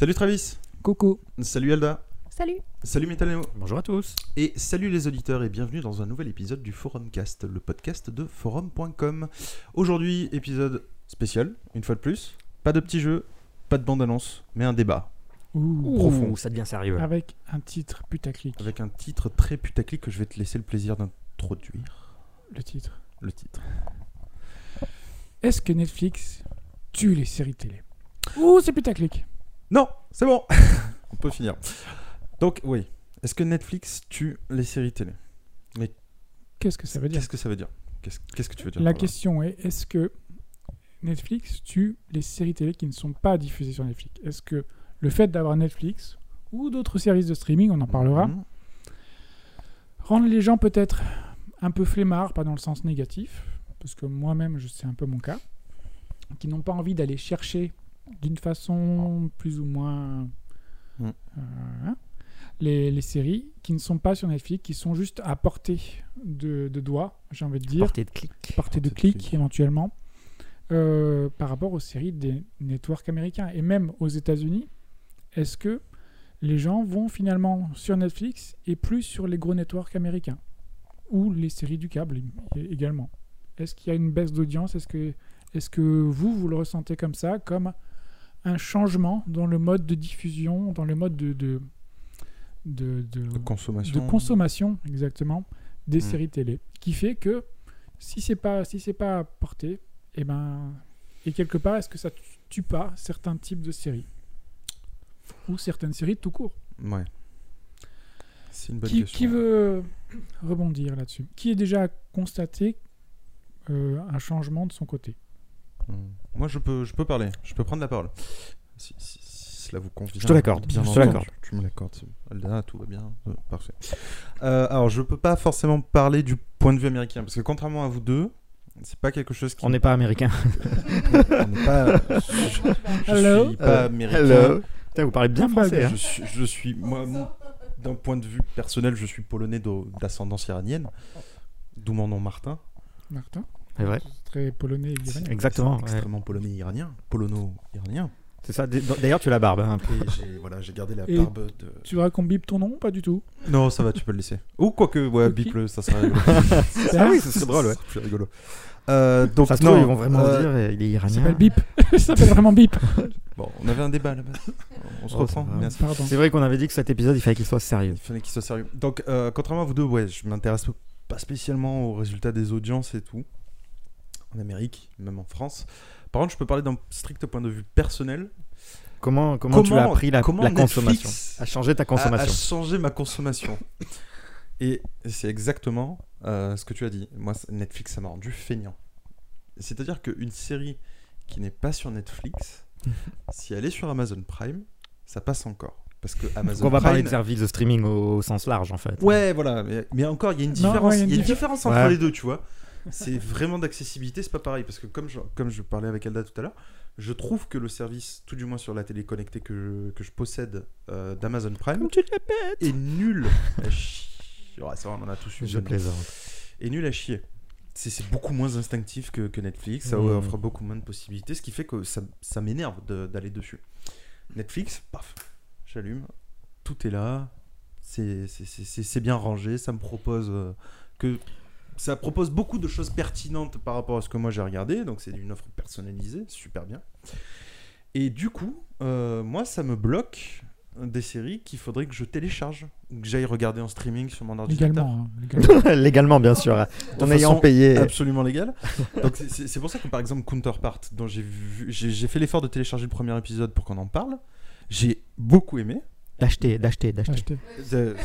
Salut Travis. Coucou. Salut Alda. Salut. Salut Metaleno. Bonjour à tous. Et salut les auditeurs et bienvenue dans un nouvel épisode du Forumcast, le podcast de forum.com. Aujourd'hui, épisode spécial, une fois de plus. Pas de petit jeu, pas de bande-annonce, mais un débat. Ouh. Profond. Ouh, ça devient sérieux. Avec un titre putaclic. Avec un titre très putaclic que je vais te laisser le plaisir d'introduire. Le titre. Le titre. Est-ce que Netflix tue les séries télé? Ouh, c'est putaclic. Non, c'est bon. On peut finir. Donc, oui. Est-ce que Netflix tue les séries télé? Qu'est-ce que ça veut dire? Qu'est-ce que ça veut dire? Qu'est-ce que tu veux dire La question est est-ce que Netflix tue les séries télé qui ne sont pas diffusées sur Netflix? Est-ce que le fait d'avoir Netflix ou d'autres services de streaming, on en parlera, Mhm. rendent les gens peut-être un peu flemmards, pas dans le sens négatif, parce que moi-même, je c'est un peu mon cas, qui n'ont pas envie d'aller chercher d'une façon plus ou moins Mm. euh, hein, les, les séries qui ne sont pas sur Netflix, qui sont juste à portée de, de doigt, j'ai envie de dire, Portée de clic. portée de Portée de clic clic. éventuellement, euh, par rapport aux séries des networks américains. Et même aux États-Unis, est-ce que les gens vont finalement sur Netflix et plus sur les gros networks américains ou les séries du câble également? Est-ce qu'il y a une baisse d'audience? Est-ce que, est que vous, vous le ressentez comme ça, comme un changement dans le mode de diffusion, dans le mode de, de, de, de- De consommation. de consommation exactement des Mm. séries télé, qui fait que si c'est pas si c'est pas porté, et ben et quelque part est-ce que ça tu- tue pas certains types de séries? Ou certaines séries tout court Ouais. C'est une bonne qui, question. qui veut rebondir là-dessus? Qui a déjà constaté euh, un changement de son côté? Moi, je peux, je peux parler. Je peux prendre la parole. Si, si- si cela vous convient. Je te l'accorde, bien je te l'accorde. Tu me l'accordes. Alda, tout va bien. Euh, parfait. Euh, alors, je peux pas forcément parler du point de vue américain parce que contrairement à vous deux, c'est pas quelque chose qui. On n'est pas américain. on n'est pas. Je, je Hello? suis pas Euh, américain. hello? Putain, vous parlez bien Ah, bah, français. hein. Je suis, je suis moi, d'un point de vue personnel, je suis polonais d'o- d'ascendance iranienne, d'où mon nom Martin. Martin? C'est vrai. Très polonais et iranien. Exactement. Ouais. extrêmement polonais iranien, polono-iranien. C'est ça. D'ailleurs, tu as la barbe. hein. Et j'ai voilà, j'ai gardé la Et- barbe de. Tu voudrais qu'on bip ton nom Pas du tout? Non, ça va, tu peux le laisser. Ou quoique, ouais, Ok. bip le, ça serait rigolo. Ah oui, serait drôle, ouais. C'est plus rigolo. Euh, donc Ça se non, trouve, ils vont vraiment euh, dire il est Il iranien. s'appelle bip. Il s'appelle vraiment bip. Bon, on avait un débat là-bas. On se Oh, reprend. ça. C'est vrai qu'on avait dit que cet épisode, il fallait qu'il soit sérieux. Il fallait qu'il soit sérieux. Donc, euh, contrairement à vous deux, ouais, je m'intéresse pas spécialement aux résultats des audiences et tout. En Amérique, même en France. Par contre, je peux parler d'un strict point de vue personnel. Comment, comment, tu as Comment- appris la, comment la Netflix consommation À changer ta consommation. changé ma consommation. et c'est exactement euh, ce que tu as dit. Moi, Netflix, ça m'a rendu feignant. C'est-à-dire qu'une série qui n'est pas sur Netflix, si elle est sur Amazon Prime, ça passe encore. Parce que Amazon On va parler Prime, de services de streaming au, au sens large, en fait. Ouais, voilà. Mais, mais encore, il y a une différence, ouais, il y a une il y a une diffé- différence entre Ouais. les deux, tu vois. C'est vraiment d'accessibilité, c'est pas pareil. Parce que comme je, comme je parlais avec Alda tout à l'heure, je trouve que le service, tout du moins sur la télé connectée que je, que je possède euh, d'Amazon Prime, tu est nul à chier. Ouais, ça va, on en a tous eu. Je plaisante. Est nul à chier. C'est beaucoup moins instinctif que, que Netflix, ça Mmh. offre beaucoup moins de possibilités, ce qui fait que ça, ça m'énerve de- d'aller dessus. Netflix, paf, j'allume, tout est là, c'est bien rangé, ça me propose euh, que ça propose beaucoup de choses pertinentes par rapport à ce que moi j'ai regardé, donc c'est une offre personnalisée, super bien. Et du coup, euh, moi ça me bloque des séries qu'il faudrait que je télécharge ou que j'aille regarder en streaming sur mon ordinateur. Légalement. hein, légalement. Légalement, bien sûr. De En ayant payé. absolument légal. Donc c'est- pour ça que par exemple Counterpart, dont j'ai vu- j'ai j'ai fait l'effort de télécharger le premier épisode pour qu'on en parle, j'ai beaucoup aimé. D'acheter, d'acheter, d'acheter. Acheter. De-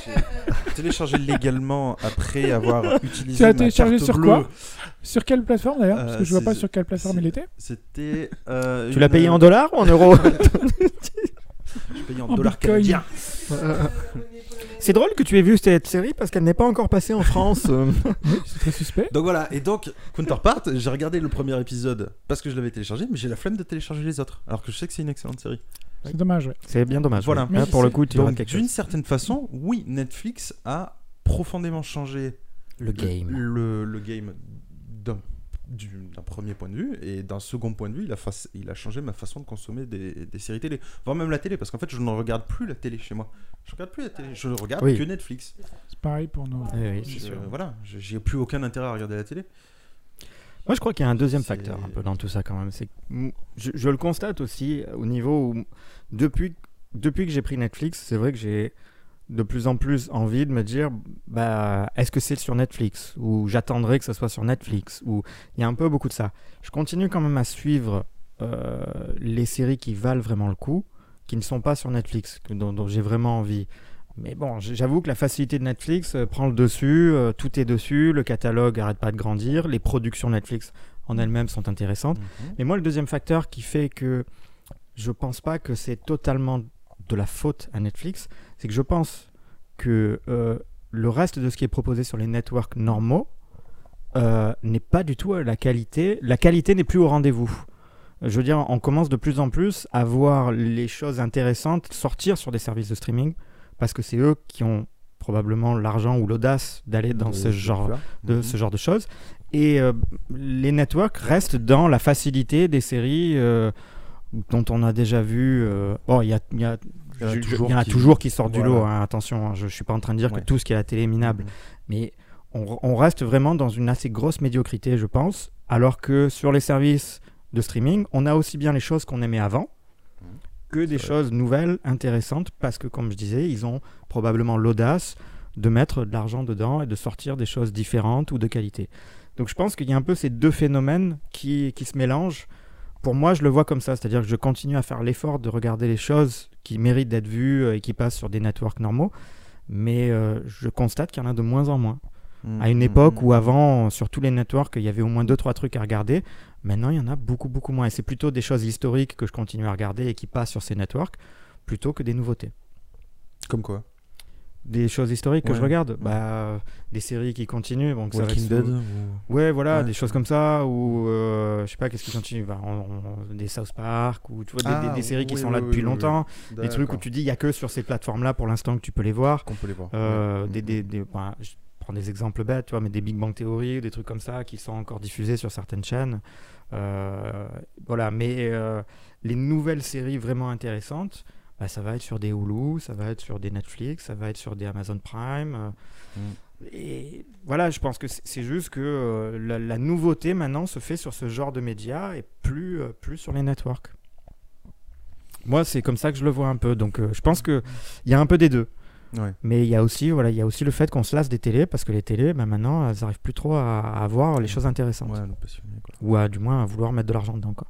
J'ai téléchargé légalement après avoir utilisé Tu as ma téléchargé carte sur bleue. quoi? Sur quelle plateforme d'ailleurs? Parce Euh, que je vois c'est- pas sur quelle plateforme c'est- il était. C'était. euh, Tu l'as une- payé en dollars ou en euros? Je payé en, En dollars bitcoin. canadiens. C'est drôle que tu aies vu cette série parce qu'elle n'est pas encore passée en France. euh. C'est très suspect. Donc voilà, et donc Counterpart, j'ai regardé le premier épisode parce que je l'avais téléchargé, mais j'ai la flemme de télécharger les autres, alors que je sais que c'est une excellente série. C'est dommage. ouais. C'est bien dommage. Voilà. ouais. Mais Là, pour le coup, tu Donc d'une certaine façon, oui, Netflix a profondément changé Le game. le, le game d'un du- d'un premier point de vue et d'un second point de vue il a, fa- il a changé ma façon de consommer des, des séries télé voire même la télé parce qu'en fait je ne regarde plus la télé chez moi je regarde plus la télé je ne regarde Oui. que Netflix C'est pareil pour nous. Oui, oui, sûr. voilà j'ai plus aucun intérêt à regarder la télé Moi, je crois qu'il y a un deuxième facteur un peu dans tout ça quand même. C'est je, je le constate aussi au niveau où, depuis, depuis que j'ai pris Netflix, c'est vrai que j'ai de plus en plus envie de me dire bah, est-ce que c'est sur Netflix? Ou j'attendrai que ce soit sur Netflix? Ou il y a un peu beaucoup de ça. Je continue quand même à suivre euh, les séries qui valent vraiment le coup, qui ne sont pas sur Netflix, dont j'ai vraiment envie. Mais bon, j'avoue que la facilité de Netflix euh, prend le dessus, euh, tout est dessus, le catalogue arrête pas de grandir, les productions Netflix en elles-mêmes sont intéressantes. Mais moi, le deuxième facteur qui fait que je pense pas que c'est totalement de la faute à Netflix, c'est que je pense que euh, le reste de ce qui est proposé sur les networks normaux euh, n'est pas du tout à la qualité. La qualité n'est plus au rendez-vous. Je veux dire, on commence de plus en plus à voir les choses intéressantes sortir sur des services de streaming parce que c'est eux qui ont probablement l'argent ou l'audace d'aller dans ce genre de Mhm. ce genre de choses. Et euh, les networks restent dans la facilité des séries euh, dont on a déjà vu. euh, bon, il y, a, il y, a, Il y en a toujours il y en a qui- toujours qui sortent du lot. hein, attention, hein, je ne suis pas en train de dire Ouais. que tout ce qui est à la télé est minable. Mhm. Mais on, on reste vraiment dans une assez grosse médiocrité, je pense. Alors que sur les services de streaming, on a aussi bien les choses qu'on aimait avant. Que des choses nouvelles, intéressantes, parce que, comme je disais, ils ont probablement l'audace de mettre de l'argent dedans et de sortir des choses différentes ou de qualité. Donc je pense qu'il y a un peu ces deux phénomènes qui, qui se mélangent. Pour moi, je le vois comme ça, c'est-à-dire que je continue à faire l'effort de regarder les choses qui méritent d'être vues et qui passent sur des networks normaux, mais euh, je constate qu'il y en a de moins en moins. À une époque où avant, sur tous les networks, il y avait au moins deux trois trucs à regarder, maintenant il y en a beaucoup beaucoup moins. Et c'est plutôt des choses historiques que je continue à regarder et qui passent sur ces networks, plutôt que des nouveautés. comme quoi? Des choses historiques que je regarde, bah, des séries qui continuent. Donc ça Walking être Dead ou- Ouais, voilà, Ouais. des choses comme ça, ou euh, je sais pas, qu'est-ce qui continue? Bah, on- on- Des South Park, ou tu vois, des- des, Ah, des séries qui oui, sont là oui, depuis longtemps, des trucs où tu dis, il y a que sur ces plateformes-là pour l'instant que tu peux les voir. qu'on peut les voir. Euh, des, des, des- bah, prends des exemples bêtes, tu vois, mais des Big Bang Theory, des trucs comme ça qui sont encore diffusés sur certaines chaînes. Euh, voilà, mais euh, les nouvelles séries vraiment intéressantes, bah, ça va être sur des Hulu, ça va être sur des Netflix, ça va être sur des Amazon Prime. euh, Mm. Et voilà, je pense que c'est juste que euh, la, la nouveauté maintenant se fait sur ce genre de médias et plus, plus sur les networks. Moi, c'est comme ça que je le vois un peu. Donc, je pense qu'il y a un peu des deux. Ouais. Mais il y a aussi, voilà, il y a aussi le fait qu'on se lasse des télés parce que les télés, bah, maintenant, elles n'arrivent plus trop à, à voir les choses intéressantes. Ouais, nous passionner, quoi. Ou à, du moins à vouloir mettre de l'argent dedans. Quoi.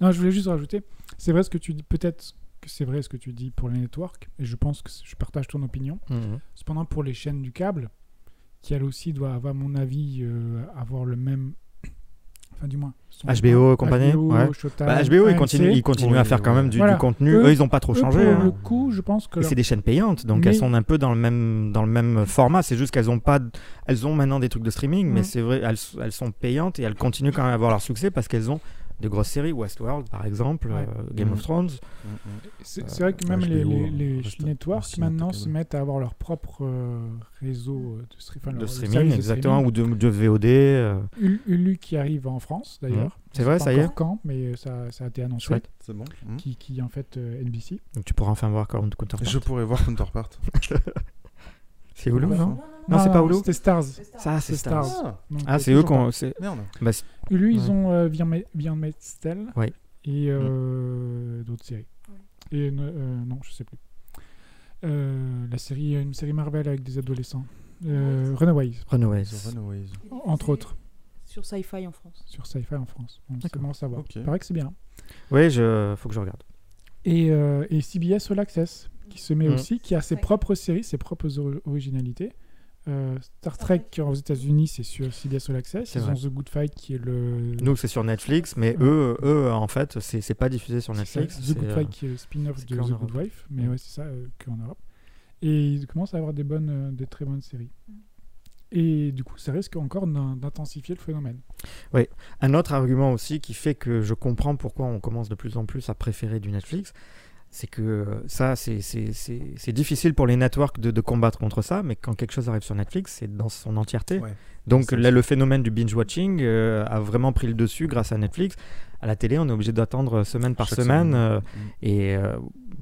Non, je voulais juste rajouter, c'est vrai ce que tu dis, peut-être que c'est vrai ce que tu dis pour les networks, et je pense que je partage ton opinion. Cependant, pour les chaînes du câble, qui elles aussi doivent, à mon avis, euh, avoir le même. Enfin, du moins. HBO et compagnie, HBO, ouais. Showtime, Bah, HBO, ils continuent, ils continuent à faire quand même du, contenu. Eux- Eux, ils n'ont pas trop changé. Pour hein. le coup, je pense que. Et leur- c'est des chaînes payantes, donc Mais- elles sont un peu dans le même, dans le même format. C'est juste qu'elles ont pas, elles ont maintenant des trucs de streaming, mais Mm. c'est vrai, elles, elles sont payantes et elles continuent quand même à avoir leur succès parce qu'elles ont de grosses séries, Westworld par exemple, Ouais. euh, Game Mm. of Thrones. Mm, mm. C'est Euh, c'est vrai que même les, HBO, les, les reste networks aussi maintenant se mettent à avoir leur propre euh, réseau de, stre- enfin, de streaming, de exactement, streaming. ou de, de VOD. euh, Ul- Ulu qui arrive en France d'ailleurs. C'est vrai, pas ça y est quand, mais ça, ça a été annoncé. C'est bon. Mm. Qui, qui en fait euh, NBC. Donc tu pourras enfin voir Counterpart. Je pourrais voir Counterpart. C'est Hulu, non Non, c'est pas Hulu C'était Stars. Ça, c'est C'est Stars. Stars. Ah, Donc, Ah, c'est eux qu'on. c'est- merde. bah, c'est- Ulu, ils ont euh, Handmaid's Tale Ouais. et euh, d'autres séries. Et euh, non, je sais plus. Euh, la série, une série Marvel avec des adolescents. Euh, Runaways, Runaways. Runaways. entre autres, Sur Sci-Fi en France. sur Sci-Fi en France. C'est D'accord. bon à savoir. Ok. Il paraît que c'est bien. Ouais, je... faut que je regarde. Et, euh, et CBS All Access, qui se met Mm. aussi, qui a ses propres séries, ses propres ori- originalités. Euh, Star Trek qui, aux États-Unis, c'est sur CBS All Access. C'est Ils vrai. ont The Good Fight qui est le. Nous, c'est sur Netflix, mais Ouais. eux, eux, en fait, c'est pas diffusé sur ça, Netflix. The Good euh, Fight qui est le spin-off de The Europe. Good Wife, mais Mm. ouais, c'est ça, euh, qu'en Europe. Et ils commencent à avoir des bonnes, euh, des très bonnes séries. Et du coup, ça risque encore d'in- d'intensifier le phénomène. Un autre argument aussi qui fait que je comprends pourquoi on commence de plus en plus à préférer du Netflix, c'est que ça, c'est- difficile pour les networks de, de combattre contre ça, mais quand quelque chose arrive sur Netflix, c'est dans son entièreté. Ouais. Donc là, le phénomène du binge-watching euh, a vraiment pris le dessus grâce à Netflix. À la télé, on est obligé d'attendre semaine par Chaque semaine. semaine. euh, Mm. et euh,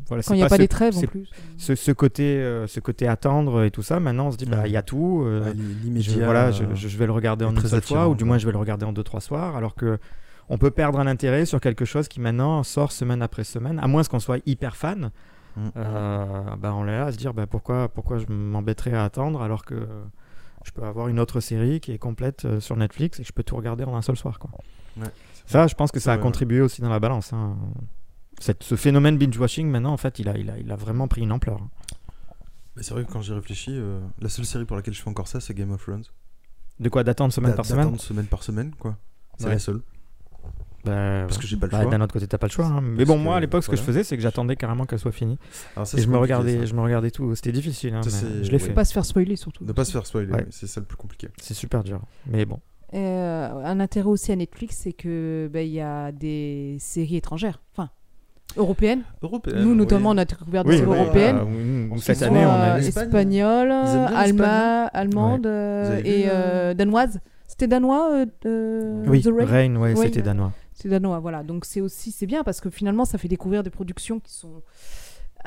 voilà, Quand il n'y a pas ce- les trêves en plus. Ce, ce côté, euh, ce côté attendre et tout ça, maintenant on se dit, bah, Ouais. il y a tout. euh, Ouais, je, voilà, euh, je, vais le regarder en une seule fois, ou du moins je vais le regarder en deux, trois soirs, alors que on peut perdre un intérêt sur quelque chose qui maintenant sort semaine après semaine, à moins qu'on soit hyper fan. Mm. euh, bah, on est là à se dire bah, pourquoi, pourquoi je m'embêterais à attendre alors que je peux avoir une autre série qui est complète euh, sur Netflix et que je peux tout regarder en un seul soir. Quoi. Ouais, Ça, je pense que ça a contribué aussi dans la balance. hein. Cette- ce phénomène binge-watching, maintenant, en fait, il a, il, a, il a vraiment pris une ampleur. Bah, c'est vrai que quand j'y réfléchis, euh, la seule série pour laquelle je fais encore ça, c'est Game of Thrones. De quoi? D'attendre semaine par semaine? d'attendre semaine par semaine, quoi. C'est Ouais. la seule. Bah, Parce que j'ai pas le bah, choix. D'un autre côté, t'as pas le choix. hein. Mais bon, moi, à l'époque, ce que je faisais, c'est que j'attendais carrément qu'elle soit finie. Alors ça, et je me, regardais, ça. je me regardais tout. C'était difficile, hein, Ça, mais je l'ai ouais. fait. Pas se faire spoiler surtout. Ne pas se faire spoiler, Ouais. c'est ça le plus compliqué. C'est super dur. Mais bon. Euh, un intérêt aussi à Netflix, c'est que ben, il y a des séries étrangères, enfin européennes. Européenne. Nous, oui. notamment, on a découvert des Oui, séries oui, européennes. bah, cette année, on a. Espagne. espagnole, allemande euh, avez vu, et euh, euh, danoise. C'était danois euh, euh, Oui, The Rain? Rain, ouais, Oui. c'était danois. C'est danois, voilà. Donc c'est aussi c'est bien parce que finalement ça fait découvrir des productions qui sont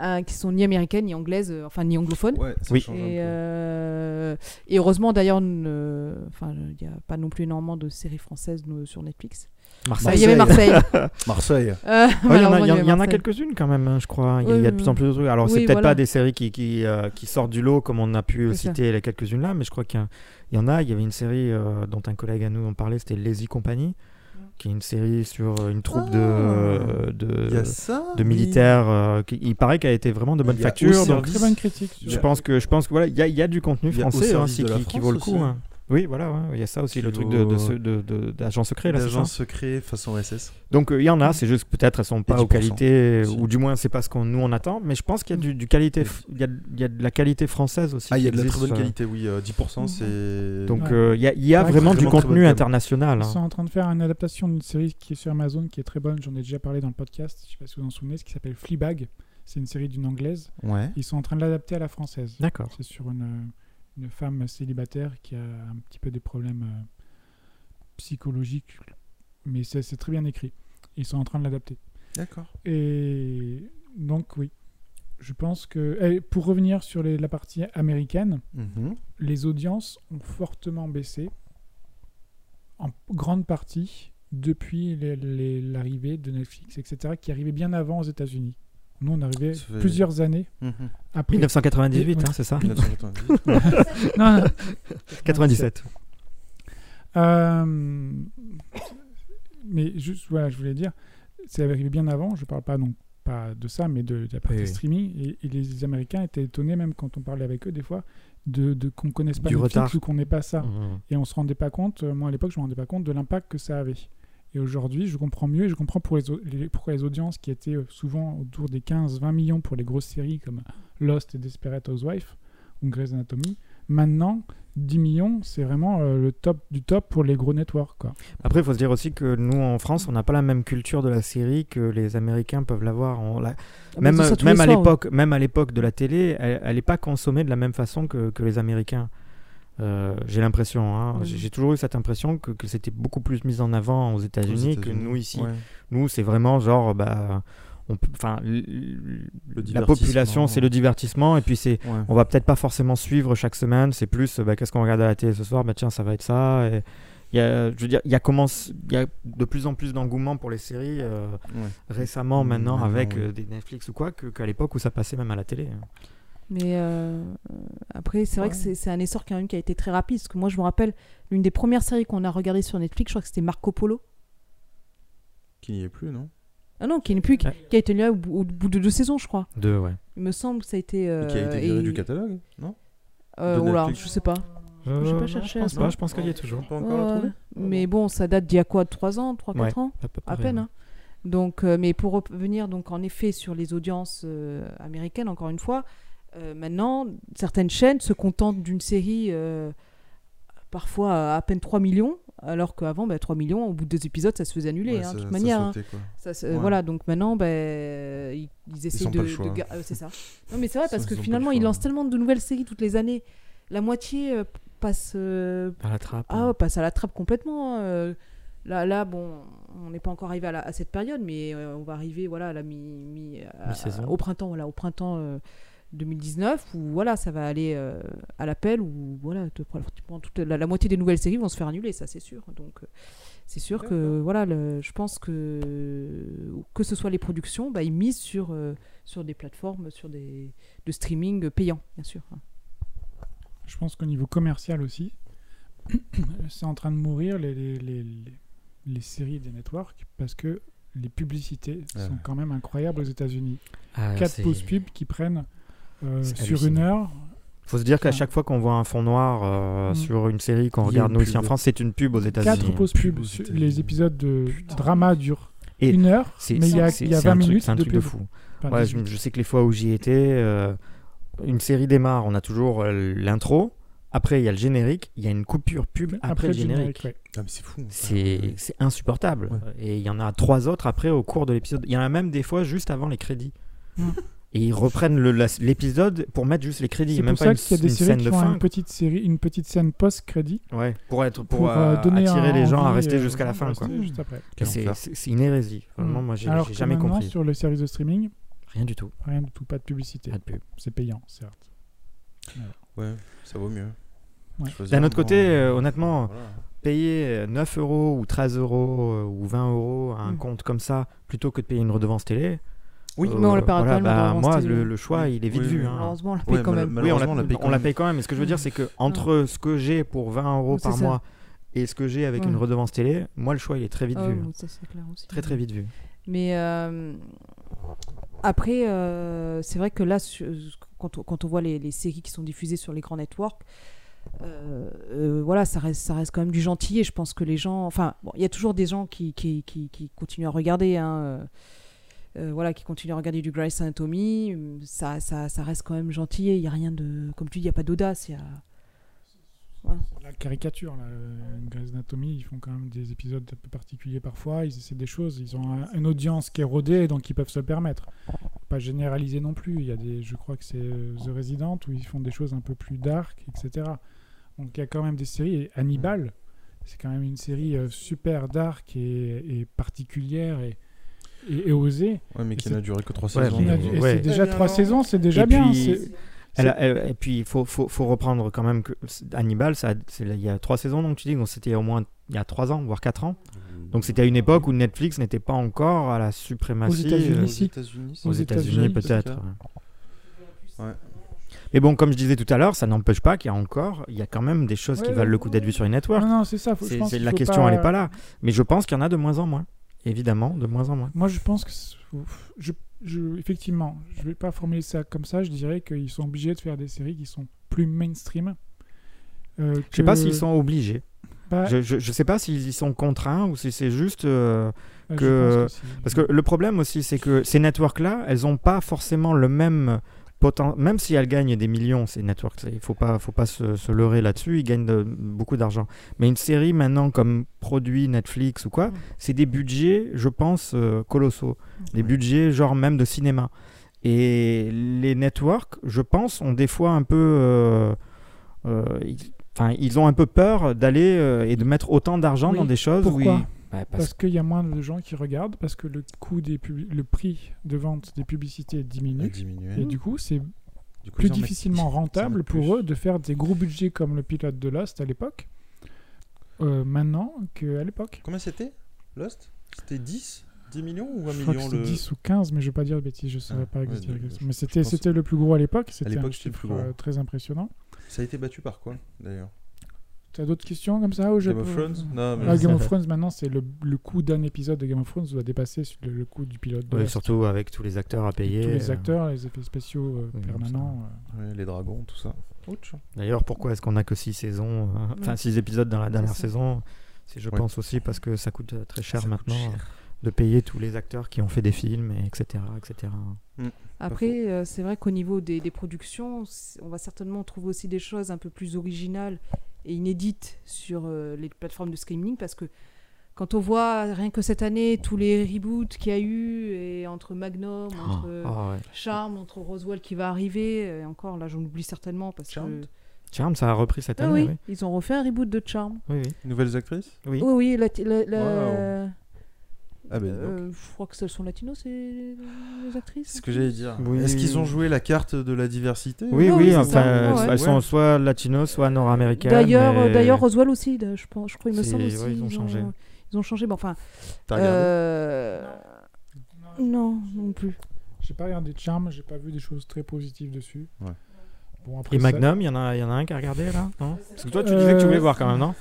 euh, qui sont ni américaines ni anglaises, euh, enfin ni anglophones. Ouais, ça Oui. change un Et, peu. euh, et heureusement d'ailleurs, ne- enfin il n'y a pas non plus énormément de séries françaises nous, sur Netflix. Marseille. Ah, Il y avait Marseille. Marseille. Euh, Ouais, il y en a, malheureusement, il y en- avait il y en a Marseille. quelques-unes quand même, hein, je crois. Il y a, Oui, il y a de oui, plus en plus de trucs. Alors, c'est oui, peut-être voilà. pas des séries qui, qui, euh, qui sortent du lot comme on a pu C'est ça. citer les quelques-unes là, mais je crois qu'il y, a- il y en a. Il y avait une série euh, dont un collègue à nous en parlait, c'était Lazy Company, qui est une série sur une troupe de, Ah. de, Il y a ça de militaires. euh, qui, il paraît qu'elle a été vraiment de bonne facture. aussi Donc, Très bonne critique. je pense que, je pense que voilà, il y a, y a du contenu français hein, service si- de la qui, qui vaut le coup. aussi. hein. Oui, voilà, ouais, il y a ça aussi, le truc vaut- de, de, de- de- d'agent secret. D'agents secrets façon SS. Donc euh, il y en a, c'est juste peut-être elles sont pas 10% aux qualités, aussi. ou du moins c'est pas ce qu'on nous on attend, mais je pense qu'il y a du, du qualité, il y a, il y a de la qualité française aussi. Ah, il y a de la très bonne euh, qualité, oui. euh, 10%, c'est. Donc Ouais. euh, il y a, il y a Ouais, vraiment du contenu international. Ils hein. sont en train de faire une adaptation d'une série qui est sur Amazon qui est très bonne. J'en ai déjà parlé dans le podcast. Je sais pas si vous en souvenez, ce qui s'appelle Fleabag. C'est une série d'une anglaise. Ouais. Ils sont en train de l'adapter à la française. D'accord. C'est sur une, euh, une femme célibataire qui a un petit peu des problèmes euh, psychologiques, mais c'est très bien écrit. Ils sont en train de l'adapter. D'accord. Et donc oui, je pense que et pour revenir sur les- la partie américaine, Mhm. les audiences ont fortement baissé, en grande partie depuis l'arrivée de Netflix, etc., qui arrivait bien avant aux États-Unis. Nous, on arrivait fait- plusieurs années Mhm. après. 1998, Oui. hein, c'est ça 1998. Non, non. 97. Euh, mais juste, voilà, je voulais dire, c'est arrivé bien avant. Je parle pas donc pas de ça, mais de, de la partie Oui, streaming. Et, et les Américains étaient étonnés, même quand on parlait avec eux des fois, de, de qu'on connaisse pas Du Netflix retard. ou qu'on n'ait pas ça. Mhm. Et on se rendait pas compte, euh, moi à l'époque, je me rendais pas compte de l'impact que ça avait. Et aujourd'hui, je comprends mieux et je comprends pour les, au- les- pourquoi les audiences qui étaient euh, souvent autour des 15-20 millions pour les grosses séries comme Lost et Desperate Housewives ou Grey's Anatomy, maintenant, 10 millions, c'est vraiment euh, le top du top pour les gros networks. Quoi. Après, il faut se dire aussi que nous, en France, on n'a pas la même culture de la série que les Américains peuvent l'avoir. On la- Ah, même à l'époque, même à l'époque de la télé, elle n'est pas consommée de la même façon que, que les Américains. Euh, j'ai l'impression, hein. Mhm. j'ai toujours eu cette impression que, que c'était beaucoup plus mis en avant aux États-Unis que nous ici. Ouais. Nous, c'est vraiment genre, bah, on peut- la population, c'est le divertissement, et puis c'est, Ouais. on va peut-être pas forcément suivre chaque semaine. C'est plus, bah, qu'est-ce qu'on regarde à la télé ce soir? Bah tiens, ça va être ça. Et il y a, je veux dire, il y a commence, il y a de plus en plus d'engouement pour les séries euh, Ouais. récemment, Mm, maintenant, avec euh, des Netflix ou quoi, qu'à l'époque où ça passait même à la télé. Hein. Mais euh, après, c'est vrai que c'est c'est un essor quand même qui a été très rapide. Parce que moi, je me rappelle, l'une des premières séries qu'on a regardées sur Netflix, je crois que c'était Marco Polo. Qui n'y est plus, non? Ah non, qui n'est plus, qui, Ouais. qui a été là au, bout- au bout de deux saisons, je crois. Deux, ouais. Il me semble que ça a été. Et Qui a été viré et- du catalogue, non? Euh, Netflix. je sais pas. Euh, J'ai pas non, cherché je pense à pas, je pense qu'elle y est toujours. Pas encore Ouais, trouver? Mais bon, ça date d'il y a quoi 3 ans 3-4 Ouais. ans À, peu À près, peine. ouais. hein. Donc, euh, mais pour revenir donc en effet sur les audiences euh, américaines, encore une fois, euh, maintenant, certaines chaînes se contentent d'une série, euh, parfois à, à peine 3 millions, alors qu'avant, bah, 3 millions, au bout de deux épisodes, ça se faisait annuler, Ouais, hein, de ça- toute ça manière. hein. sautait, quoi. Ça, se- Ouais. Voilà, donc maintenant, ben, ils, ils essayent ont de. pas le choix. de gar- euh, c'est ça. Non, mais c'est vrai, Ils parce que ils finalement, choix. ils lancent tellement de nouvelles séries toutes les années. La moitié euh, passe, euh, Par la trappe. ah, passe à la trappe complètement. hein, euh. Là, là, bon, on n'est pas encore arrivé à, la- à cette période, mais euh, on va arriver voilà, à la mi, mi- à- Mi-saison. au printemps, voilà, au printemps euh, 2019, où voilà, ça va aller euh, à l'appel, où voilà, de- pratiquement toute la, la moitié des nouvelles séries vont se faire annuler, ça c'est sûr. Donc, euh, c'est sûr que voilà, le- je pense que que ce soit les productions, bah, ils misent sur euh, sur des plateformes, sur des de streaming payants, bien sûr. hein. Je pense qu'au niveau commercial aussi, c'est en train de mourir les, les, les, les- les séries des networks parce que les publicités Ah sont quand même incroyables aux États-Unis. Ah, Quatre c'est- pauses pubs qui prennent sur une heure. faut se dire qu'à chaque fois qu'on voit un fond noir euh, Mm. sur une série qu'on Il regarde nous ici en. France, c'est une pub aux Quatre États-Unis. pauses Pub pubs. Les épisodes de Putain. drama durent Et une heure, C'est mais il y a, il y a c'est un 20 truc- minutes c'est un de truc de pub. fou. Enfin, Ouais, 18. je, je sais que les fois où j'y étais, euh, une série démarre, on a toujours euh, l'intro. Après, il y a le générique, il y a une coupure pub après, le générique. ouais. Ah, c'est fou. C'est c'est insupportable. Ouais. Et il y en a trois autres après au cours de l'épisode. Il y en a même des fois juste avant les crédits. Mm. Et ils reprennent l'épisode pour mettre juste les crédits. Il y C'est a même pour pas ça qu'il y a des une séries qui de font fin. une petite, série, une petite scène post-crédit Ouais, pour être pour, pour euh, euh, donner attirer les gens à rester euh, jusqu'à la fin. Quoi. juste après. C'est une hérésie. Vraiment, Mm. moi, j'ai jamais compris. sur les services de streaming, Rien du tout. rien du tout, pas de publicité. Pas de pub. C'est payant, certes. Ouais, ça vaut mieux. Ouais. D'un autre côté, euh, honnêtement, voilà. payer euh, 9 euros ou 13 euros ou 20 euros à un Mm. compte comme ça, plutôt que de payer une redevance télé. Oui. euh, Mais on le paiera voilà, quand même, la bah, moi, le, le choix, il est vite Oui, vu. oui. hein. Malheureusement, on la paye Ouais, quand même. Oui, on, la, on la paye quand on la même. paye quand même. Mais ce que je veux dire, c'est que entre ce que j'ai pour 20 euros par ça. mois et ce que j'ai avec Ouais. une redevance télé, moi, le choix, il est très vite Ah, vu. bon, ça, c'est clair aussi. Très, très vite vu. Mais euh, après, euh, c'est vrai que là, quand, on, quand on voit les, les séries qui sont diffusées sur les grands networks, euh, euh, voilà, ça reste, ça reste quand même du gentil. Et je pense que les gens. Enfin, bon, il y a toujours des gens qui, qui, qui, qui continuent à regarder. hein, euh, euh, voilà, qui continuent à regarder du Grey's Anatomy, ça, ça, ça reste quand même gentil. Il y a rien de, comme tu dis, il y a pas d'audace. il Y a... La caricature, là, euh, Grey's Anatomy, ils font quand même des épisodes un peu particuliers parfois, ils essaient des choses, ils ont un- une audience qui est rodée, donc ils peuvent se le permettre. Pas généraliser non plus, il y a des, je crois que c'est euh, The Resident, où ils font des choses un peu plus dark, etc. Donc il y a quand même des séries, et Hannibal, c'est quand même une série euh, super dark et, et particulière et, et, et osée. Ouais, mais qui n'a duré que 3 Ouais, saisons. Ouais. c'est déjà trois saisons, c'est déjà Et bien. puis- c'est- Elle a- elle- et puis, il faut, faut, faut reprendre quand même que Hannibal, ça, il y a trois saisons, donc tu dis, donc c'était au moins il y a trois ans, voire quatre ans. Donc c'était à une époque où Netflix n'était pas encore à la suprématie. Aux États-Unis, euh, peut-être. Ouais. Mais bon, comme je disais tout à l'heure, ça n'empêche pas qu'il y a encore, il y a quand même des choses qui valent ouais. le coup d'être vues sur une network. non, c'est ça. faut- je C'est- pense qu'il la faut question, elle n'est pas là. Mais je pense qu'il y en a de moins en moins. Évidemment, de moins en moins. Moi, je pense que. Je, je, effectivement, je vais pas formuler ça comme ça. Je dirais qu'ils sont obligés de faire des séries qui sont plus mainstream. Euh, Je sais pas s'ils sont obligés. bah, Je, je sais pas s'ils y sont contraints ou si c'est juste. euh, je que- que. Parce que le problème aussi, c'est que ces networks-là, elles n'ont pas forcément le même Même si elles gagnent des millions, ces networks, il faut pas, faut pas se, se leurrer là-dessus, ils gagnent de- beaucoup d'argent. Mais une série maintenant comme produit Netflix ou quoi, Mm. c'est des budgets, je pense, euh, colossaux. Des budgets genre même de cinéma. Et les networks, je pense, ont des fois un peu... euh, euh, ils- ont un peu peur d'aller et de mettre autant d'argent Oui. dans des choses où Pourquoi? ils... Ouais, parce Parce qu'il y a moins de gens qui regardent, parce que le coût des pub- le prix de vente des publicités diminue. diminué. Et du coup, c'est Du coup, plus difficilement rentable pour plus. eux de faire des gros budgets comme le pilote de Lost à l'époque, euh, maintenant qu'à l'époque. Combien c'était Lost? C'était 10 10 millions ou 1 Je crois que million c'était le... 10 ou 15, mais je ne vais pas dire de bêtises, je ne saurais Ah, pas ouais, exactement. je- mais c'était pense- c'était le plus gros à l'époque, c'était un l'époque, c'était le chiffre plus gros. euh, très impressionnant. Ça a été battu par quoi d'ailleurs? Tu as d'autres questions comme ça ou je Game of peux- Thrones? Non, mais Ah, Game of Thrones, maintenant, c'est le, le coût d'un épisode de Game of Thrones doit dépasser le, le coût du pilote. de Ouais, surtout avec tous les acteurs à payer. Tous les euh. acteurs, les effets spéciaux euh, Oui, permanents. euh. Ouais, les dragons, tout ça. Ouch. D'ailleurs, pourquoi est-ce qu'on a que 6 saisons, euh, enfin 6 épisodes dans la dernière saison? C'est, je Ouais. pense aussi parce que ça coûte euh, très cher Ça maintenant cher. euh, de payer tous les acteurs qui ont fait des films, et etc., etc. Après, euh, c'est vrai qu'au niveau des, des productions, on va certainement trouver aussi des choses un peu plus originales et inédite sur euh, les plateformes de streaming parce que quand on voit rien que cette année tous les reboots qu'il y a eu et entre Magnum, entre euh, Oh, ouais. Charm, entre Roswell qui va arriver, et encore là j'en oublie certainement parce Charmed que Charm, ça a repris cette ah année, oui, oui. ils ont refait un reboot de Charm. Oui, oui. Nouvelles actrices? Oui. Oui oui, la, la- la- Wow. Ah ben, euh, je crois que elles sont latinos ces les actrices. C'est ce que j'allais dire. Oui. Est-ce qu'ils ont joué la carte de la diversité? Oui, oui, oui, c'est enfin, elles ouais. sont soit latinos, soit nord-américaines. D'ailleurs, mais- euh, d'ailleurs Roswell aussi, je pense, je crois, il me C'est- semble ouais, aussi. ils ont changé. Ils ont changé, mais enfin. T'as regardé? euh, Non, non plus. J'ai pas regardé Charm, j'ai pas vu des choses très positives dessus. Ouais. Bon, après Et Magnum, il y, en a, y en a un qui a regardé là non? Parce que toi, tu disais que tu voulais Euh, voir quand même, non?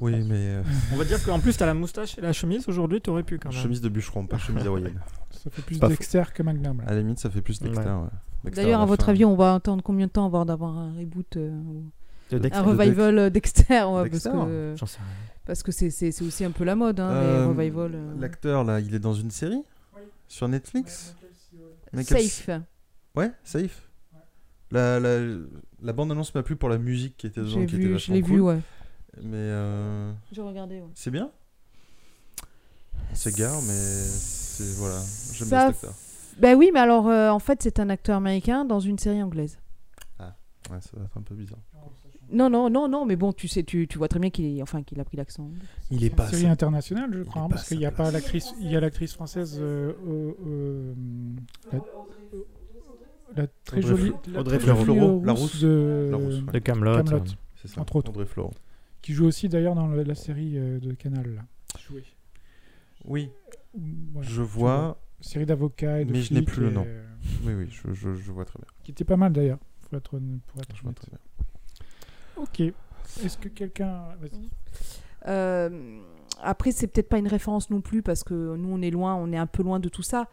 Oui, mais euh, On va dire qu'en plus, t'as la moustache et la chemise aujourd'hui, t'aurais pu quand même. chemise de bûcheron, pas chemise hawaïenne. Ça fait plus Dexter que Magnum. là. À la limite, ça fait plus Dexter. Ouais. ouais. Dexter, D'ailleurs, à votre avis, on va attendre combien de temps avant d'avoir un reboot, euh, ou De Dexter. un revival euh, Dexter, ouais, Dexter parce que J'en sais rien. parce que c'est c'est c'est aussi un peu la mode, hein, Euh, les revival. euh, L'acteur, là, il est dans une série Sur Netflix Safe. Ouais, safe. La, la, la bande-annonce m'a plu pour la musique qui était dedans, qui était vu, je vachement l'ai cool. vu, ouais. Mais euh, J'ai regardé. Ouais. c'est bien. C'est gare, mais c'est voilà. J'aime Ça bien cet acteur. Ben oui, mais alors euh, en fait, c'est un acteur américain dans une série anglaise. Ouais, ça va être un peu bizarre. Non, non, non, non, mais bon, tu sais, tu, tu vois très bien qu'il est- enfin, qu'il a pris l'accent. Il est C'est pas. une série internationale, je il crois, hein, pas parce qu'il n'y a pas l'actrice, il y a l'actrice française, euh, euh, euh, la, la très Audrey jolie, Audrey Fleurot, rousse la rousse. de, La rousse, ouais. De Camelot. C'est ça. Entre autres. Audrey Fleurot. Qui joue aussi d'ailleurs dans la série euh, de Canal. Là. Joué. Oui, Voilà, je vois. série d'avocats et de Mais je n'ai plus le nom. euh, Oui, oui, je, je, je vois très bien. qui était pas mal d'ailleurs, pour être, pour être Je vois honnête. très bien. Ok. Est-ce que quelqu'un. Vas-y. Euh, après, c'est peut-être pas une référence non plus parce que nous, on est loin, on est un peu loin de tout ça.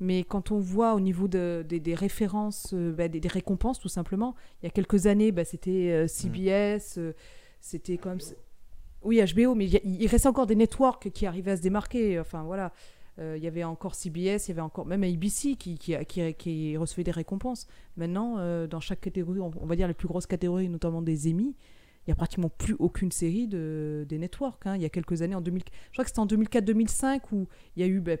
Mais quand on voit au niveau de- des- des références, euh, bah, des, des récompenses tout simplement, il y a quelques années, bah, c'était euh, CBS, euh, c'était comme. Oui, HBO, mais il y a- il restait encore des networks qui arrivaient à se démarquer. Enfin, voilà. Euh, Il y avait encore CBS, il y avait encore même ABC qui, qui, qui, qui recevait des récompenses. Maintenant, euh, dans chaque catégorie, on, on va dire les plus grosses catégories, notamment des Emmy, il n'y a pratiquement plus aucune série de, des networks. hein. Il y a quelques années, en 2000, je crois que c'était en 2004-2005 où il y a eu ben,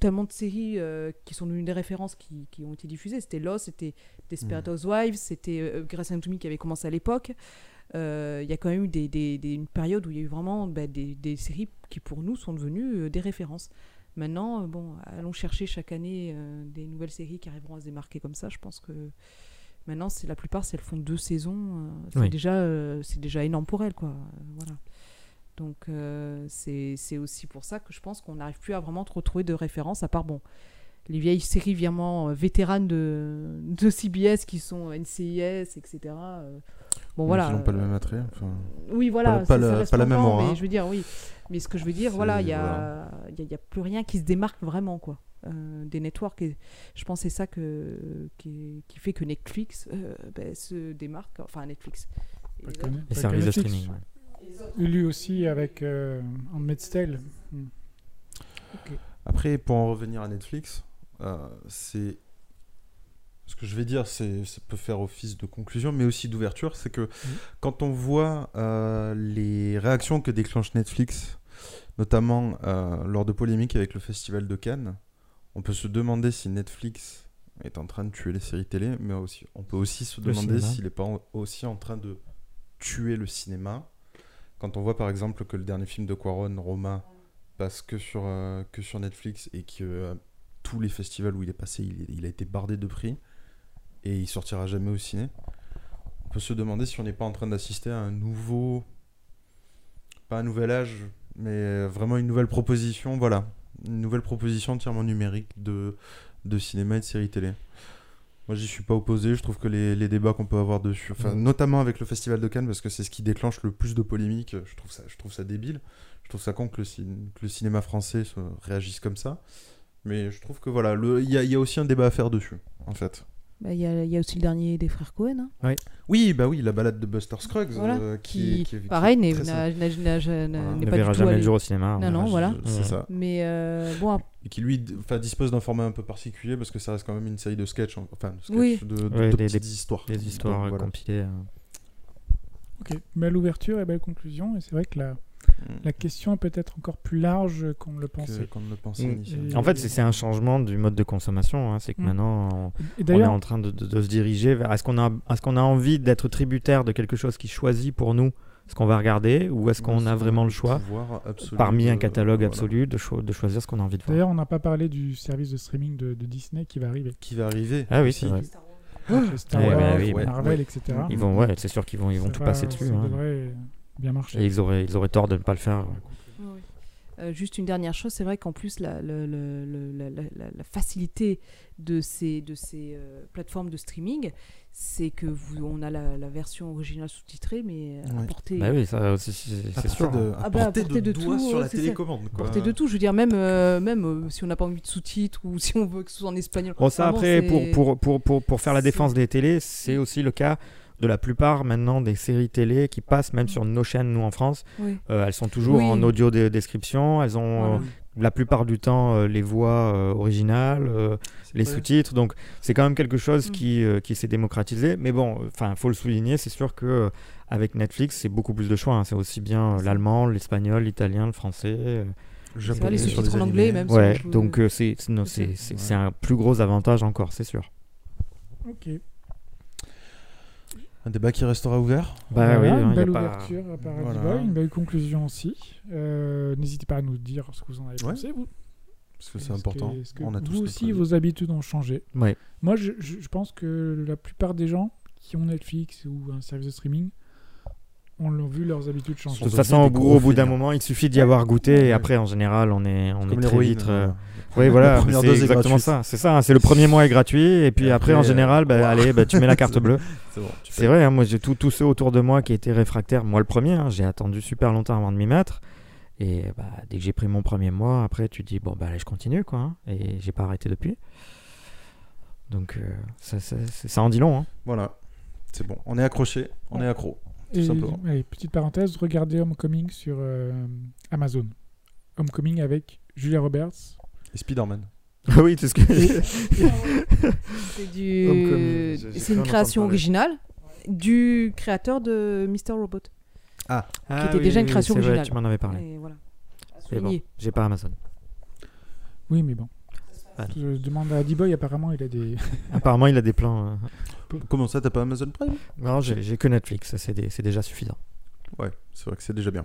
tellement de séries euh, qui sont devenues des références qui, ont été diffusées. C'était Lost, c'était Desperate Housewives, c'était Grey's Anatomy qui avait commencé à l'époque. Euh, Il y a quand même eu des, des- des- une période où il y a eu vraiment ben, des, des séries qui pour nous sont devenues euh, des références. Maintenant, euh, bon, allons chercher chaque année euh, des nouvelles séries qui arriveront à se démarquer comme ça. Je pense que maintenant, c'est la plupart, si elles font deux saisons, euh, c'est Oui. déjà, euh, c'est déjà énorme pour elles, quoi. Voilà. Donc, c'est c'est aussi pour ça que je pense qu'on n'arrive plus à vraiment te retrouver de références, à part, bon, les vieilles séries vraiment euh, vétéranes de, de CBS qui sont NCIS, etc. euh, bon, Mais voilà. Qui n'ont pas le euh, même attrait. enfin. Oui, voilà, pas ça- la- ça reste pas la même aura. Mais je veux dire, oui. Mais ce que je veux dire, voilà, il y a, voilà. il y a- il y a plus rien qui se démarque vraiment, quoi. Euh, des networks. Et je pense que c'est ça que, qui, qui fait que Netflix euh, ben, se démarque. Enfin, Netflix. Et Pas les services de streaming. ouais. Lui aussi avec euh, Handmaid's Tale. Hmm. Après, pour en revenir à Netflix, euh, c'est. Ce que je vais dire, c'est, ça peut faire office de conclusion, mais aussi d'ouverture. C'est que quand on voit euh, les réactions que déclenche Netflix, notamment euh, lors de polémiques avec le Festival de Cannes, on peut se demander si Netflix est en train de tuer les séries télé, mais aussi, on peut aussi se demander s'il n'est pas en- aussi en train de tuer le cinéma. Quand on voit par exemple que le dernier film de Quaron, Roma, passe que sur, euh, que sur Netflix et que euh, tous les festivals où il est passé, il, il a été bardé de prix et il sortira jamais au ciné. On peut se demander si on n'est pas en train d'assister à un nouveau, pas un nouvel âge, mais vraiment une nouvelle proposition, voilà, une nouvelle proposition entièrement numérique de, de cinéma et de séries télé. Moi, j'y suis pas opposé. Je trouve que les, les débats qu'on peut avoir dessus, enfin, Mm. notamment avec le Festival de Cannes, parce que c'est ce qui déclenche le plus de polémiques, je trouve ça, je trouve ça débile. Je trouve ça con que le, cin- que le cinéma français se réagisse comme ça. Mais je trouve que voilà, il y, a- il y a aussi un débat à faire dessus, en fait. Bah, Il y, a, il y a aussi le dernier des frères Cohen. hein, Oui, bah oui, la balade de Buster Scruggs, voilà, euh, qui, qui, qui pareil, n'est pas verra du tout jamais allé- le jour au cinéma. Non, non, voilà. C'est ça. Mais euh, bon, Et qui lui dispose d'un format un peu particulier parce que ça reste quand même une série de sketchs, en- enfin de, sketchs, Oui. de, de- Ouais, de des- petites des- histoires. Les histoires voilà. compilées. euh. Ok, belle ouverture et belle conclusion. Et c'est vrai que la, la question est peut-être encore plus large qu'on ne le pensait. qu'on ne le pensait Mm. En fait, c'est c'est un changement du mode de consommation. hein. C'est que Mm. maintenant, on, on est en train de, de- de se diriger vers. Est-ce qu'on a, est qu'on a envie d'être tributaire de quelque chose qui choisit pour nous ce qu'on va regarder, ou est-ce qu'on a vraiment le choix, parmi un de- catalogue voilà. absolu, de, cho- de choisir ce qu'on a envie de voir d'ailleurs, on n'a pas parlé du service de streaming de, de Disney qui va arriver. Qui va arriver Ah oui, c'est vrai. Star Wars, ouais, Marvel, ouais. etc. Ils vont, ouais, c'est sûr qu'ils vont, ils vont tout va- passer dessus. Ça hein. devrait bien marcher. Et ils auraient, ils auraient tort de ne pas le faire. Euh, juste une dernière chose, c'est vrai qu'en plus la, le- le- le- la, la- la- la facilité de ces, de ces euh, plateformes de streaming, c'est que vous, on a la, la version originale sous-titrée, mais à Ouais. portée, Bah oui, ça aussi, c'est sûr. de, à Ah bah, à portée portée de tout, sur la télécommande. quoi. portée de tout. Je veux dire, même, euh, même euh, si on n'a pas envie de sous-titres ou si on veut que ce soit en espagnol. Bon, ça Vraiment, après, pour, pour, pour, pour, pour faire la défense des télés, c'est aussi le cas de la plupart maintenant des séries télé qui passent même sur nos chaînes, nous en France. Oui. Euh, elles sont toujours Oui. en audio de description, elles ont Voilà. euh, la plupart du temps euh, les voix euh, originales, euh, les sous-titres. Donc c'est quand même quelque chose Mm. qui, euh, qui s'est démocratisé. Mais bon, enfin, faut le souligner, c'est sûr que euh, avec Netflix, c'est beaucoup plus de choix. hein. C'est aussi bien euh, l'allemand, l'espagnol, l'italien, le français. euh, japonais les sous-titres en anglais, même. Ouais, donc euh, c'est c'est- non, c'est c'est- c'est- Ouais. c'est un plus gros avantage encore, c'est sûr. Ok. Un débat qui restera ouvert. Bah Voilà, oui, hein, une y a belle pas- ouverture à Paradis Voilà. Boy, une belle conclusion aussi. Euh, N'hésitez pas à nous dire ce que vous en avez Ouais. pensé, vous. Parce que c'est important. que- est-ce que On a tous vous aussi, vos habitudes ont changé. Ouais. Moi, je, je- je pense que la plupart des gens qui ont Netflix ou un service de streaming ont leur- vu leurs habitudes De changer. Sont toute façon, au bout, d'un moment, il suffit d'y avoir goûté et après, en général, on est, on est très vite. euh, Oui, voilà, La première c'est exactement ça. C'est ça, hein, c'est le premier mois est gratuit et puis Et après, après, en général, bah, allez, bah, tu mets la carte bleue. C'est bon. vrai, hein, moi j'ai tous ceux autour de moi qui étaient réfractaires, moi le premier, hein, j'ai attendu super longtemps avant de m'y mettre. Et bah, dès que j'ai pris mon premier mois, après tu te dis, bon bah allez, je continue quoi. hein, et j'ai pas arrêté depuis. Donc euh, ça, ça, ça- ça en dit long. hein. Voilà. C'est bon. On est accroché. On est accro. tout Et, simplement. allez, petite parenthèse, regardez Homecoming sur euh, Amazon. Homecoming avec Julia Roberts. Et Spider-Man. Ah oui, c'est ce que. C'est du... C'est une création originale du créateur de Mr. Robot. Ah était déjà une création c'est vrai, originale. tu m'en avais parlé. Et voilà. À Mais bon, j'ai pas Amazon. Oui, mais bon. Ah. Je demande à D-Boy, apparemment, il a des. Apparemment, il a des plans. euh, Comment ça, t'as pas Amazon Prime? Non, j'ai que Netflix, c'est déjà suffisant. Ouais, c'est vrai que c'est déjà bien.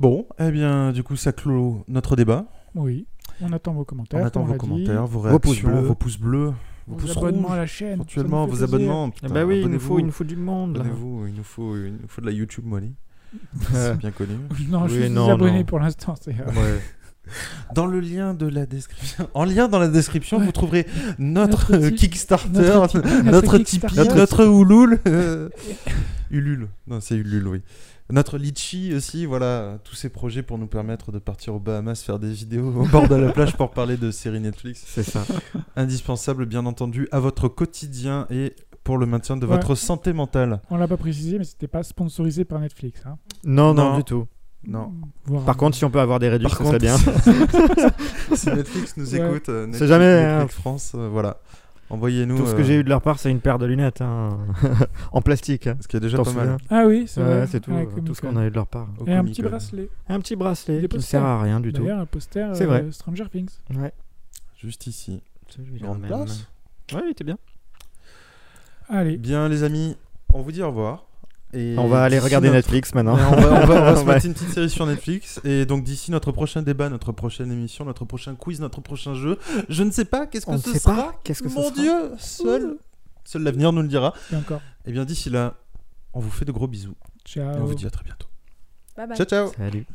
Bon, eh bien, du coup, ça clôt notre débat. Oui. On attend vos commentaires. On attend vos commentaires, vos Vos pouces réactions, bleus. vos pouces bleus, vos pouces abonnements à la chaîne. nous vos abonnements. Ah Putain, bah oui, il nous, faut, il nous faut du monde. il nous faut, il nous faut de la YouTube money. C'est bien connu. Non, je suis non, abonné non. pour l'instant. euh, ouais. Dans le lien de la description, en lien dans la description, vous trouverez notre, Notre euh, Kickstarter, notre Tipeee, notre, notre Tipeee, Kickstarter. notre, Ulule, euh, Ulule, non c'est Ulule, oui. Notre Litchi aussi, voilà, tous ces projets pour nous permettre de partir aux Bahamas faire des vidéos au bord de la plage pour parler de séries Netflix. C'est ça. Indispensable, bien entendu, à votre quotidien et pour le maintien de Ouais. votre santé mentale. On l'a pas précisé, mais c'était pas sponsorisé par Netflix. hein. Non, non, Non. du tout. Non. Voire- Par contre, si on peut avoir des réductions, ça serait bien. si Netflix nous Ouais. écoute, euh, Netflix, C'est jamais, hein. Netflix France, euh, voilà. Envoyez-nous. Tout ce que euh, j'ai eu de leur part, c'est une paire de lunettes hein, en plastique. hein. Ce qui est déjà pas mal. souviens Ah oui, c'est Ouais, vrai. c'est tout, la euh, tout ce qu'on a eu de leur part. Et un petit Con. bracelet. Un petit bracelet qui ne sert à rien du tout. D'ailleurs, un poster C'est euh, vrai. Stranger Things. Ouais. Juste ici. Grande même. place. Ouais, il était bien. Allez, Bien, les amis, on vous dit au revoir. Et On va aller regarder notre- Netflix maintenant. On va, on va- on va se mettre une petite série sur Netflix. Et donc, d'ici notre prochain débat, notre prochaine émission, notre prochain quiz, notre prochain jeu, je ne sais pas qu'est-ce que On ne ce sait sera. pas. Qu'est-ce que ce Mon sera Dieu, seul, seul l'avenir nous le dira. et encore. Et bien, d'ici là, on vous fait de gros bisous. Ciao. Et on vous dit à très bientôt. Bye bye. Ciao, ciao. Salut.